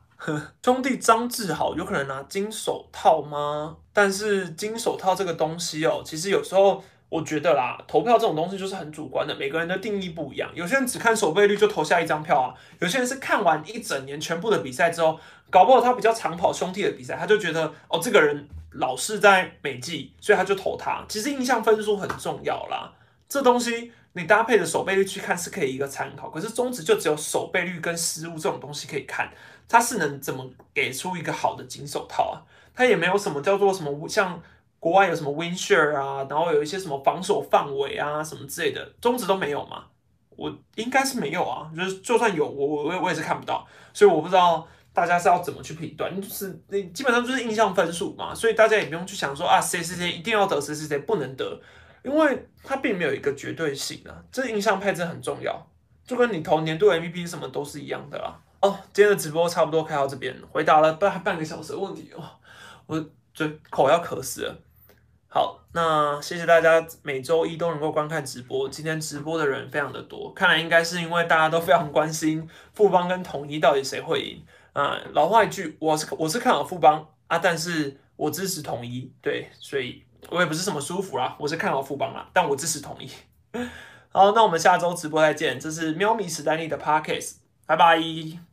兄弟张志豪有可能拿金手套吗？但是金手套这个东西哦，其实有时候我觉得啦，投票这种东西就是很主观的，每个人的定义不一样。有些人只看守备率就投下一张票啊，有些人是看完一整年全部的比赛之后，搞不好他比较长跑兄弟的比赛，他就觉得哦，这个人。老是在美季，所以他就投他。其实印象分数很重要啦，这东西你搭配的守备率去看是可以一个参考。可是中职就只有守备率跟失误这种东西可以看，他是能怎么给出一个好的金手套啊？他也没有什么叫做什么像国外有什么 win share 啊，然后有一些什么防守范围啊什么之类的，中职都没有嘛？我应该是没有啊，就是就算有，我我我也是看不到，所以我不知道。大家是要怎么去评断？就是你基本上就是印象分数嘛，所以大家也不用去想说啊，谁谁谁一定要得，谁谁谁不能得，因为它并没有一个绝对性啊。这印象派真很重要，就跟你投年度 MVP 什么都是一样的啦。哦，今天的直播差不多开到这边，回答了半半个小时的问题哦，我嘴口要渴死了。好，那谢谢大家每周一都能够观看直播，今天直播的人非常的多，看来应该是因为大家都非常关心富邦跟统一到底谁会赢。啊，老话一句，我是我是看好富邦啊，但是我支持统一，对，所以我也不是什么舒服啦，我是看好富邦啦，但我支持统一。好，那我们下周直播再见，这是喵咪史丹利的 Parkes，拜拜。